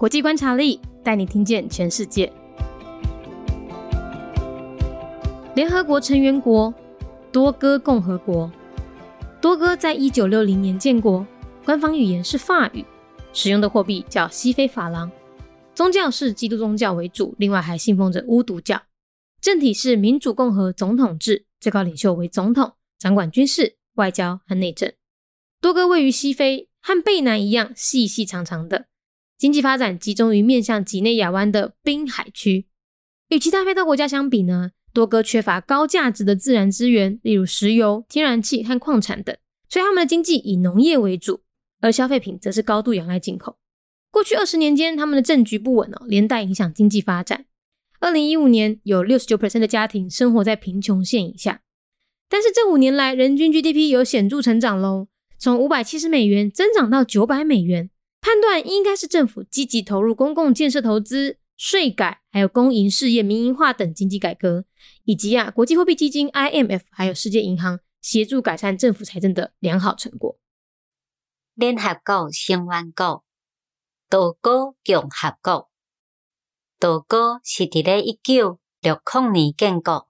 国际观察力带你听见全世界。联合国成员国多哥共和国，多哥在一九六零年建国，官方语言是法语，使用的货币叫西非法郎，宗教是基督宗教为主，另外还信奉着巫毒教。政体是民主共和总统制，最高领袖为总统，掌管军事、外交和内政。多哥位于西非，和贝南一样细细长长的，经济发展集中于面向几内亚湾的滨海区。与其他非洲国家相比呢？多哥缺乏高价值的自然资源，例如石油、天然气和矿产等，所以他们的经济以农业为主，而消费品则是高度仰赖进口。过去二十年间，他们的政局不稳哦，连带影响经济发展。二零一五年，有六十九 percent 的家庭生活在贫穷线以下，但是这五年来，人均 GDP 有显著成长喽，从五百七十美元增长到九百美元。判断应该是政府积极投入公共建设投资。税改，还有公营事业民营化等经济改革，以及啊国际货币基金 IMF 还有世界银行协助改善政府财政的良好成果。联合国成员国多哥共和国，多哥是伫咧一九六零年建国，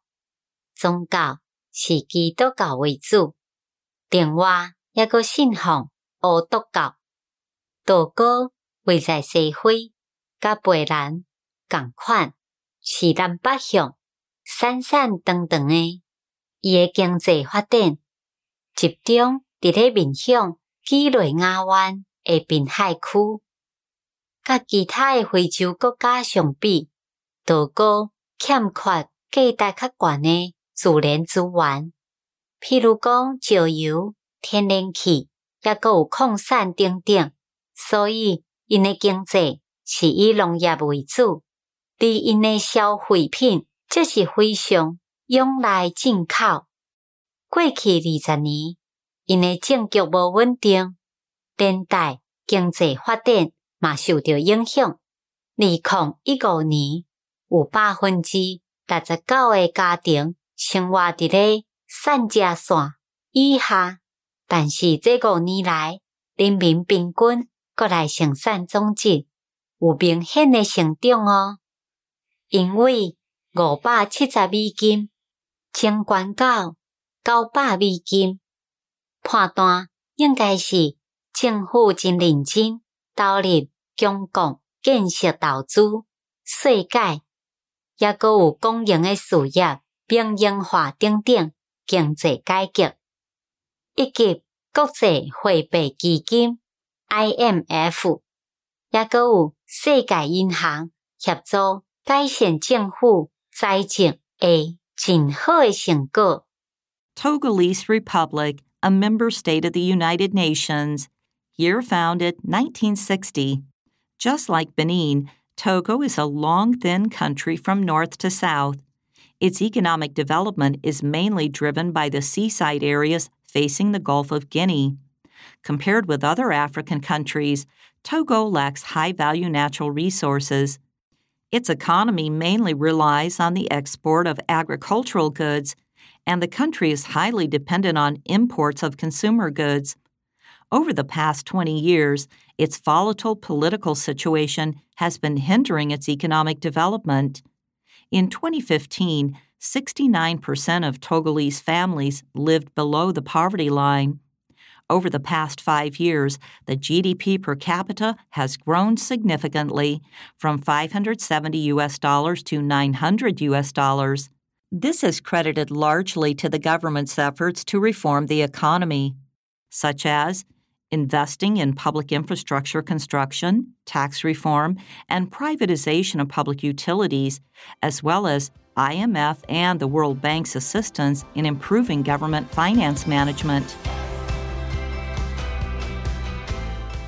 宗教是基督教为主，另外一个信奉欧督教。多哥位在西非，甲贝兰。共款是南北向，闪闪长长诶。伊诶经济发展集中伫咧面向几内亚湾诶滨海区，甲其他诶非洲国家相比，多哥欠缺价值较悬诶自然资源，譬如讲石油、天然气，也阁有矿产等等，所以因诶经济是以农业为主。而因诶消费品则是非常仰赖进口。过去二十年，因诶政局无稳定，连带经济发展嘛受到影响。二零一五年，有百分之六十九诶家庭生活伫咧产值线以下，但是这五年来，人民平均国内生产总值有明显诶成长哦。因为五百七十美金升悬到九百美金，判断应该是政府真认真投入公共建设投资、税改，抑阁有公营诶事业民营化等等经济改革，以及国际货币基金 IMF，也阁有世界银行协助。Togolese Republic, a member state of the United Nations, year founded 1960. Just like Benin, Togo is a long, thin country from north to south. Its economic development is mainly driven by the seaside areas facing the Gulf of Guinea. Compared with other African countries, Togo lacks high value natural resources. Its economy mainly relies on the export of agricultural goods, and the country is highly dependent on imports of consumer goods. Over the past 20 years, its volatile political situation has been hindering its economic development. In 2015, 69% of Togolese families lived below the poverty line. Over the past five years, the GDP per capita has grown significantly from 570 US dollars to 900 US dollars. This is credited largely to the government's efforts to reform the economy, such as investing in public infrastructure construction, tax reform, and privatization of public utilities, as well as IMF and the World Bank's assistance in improving government finance management.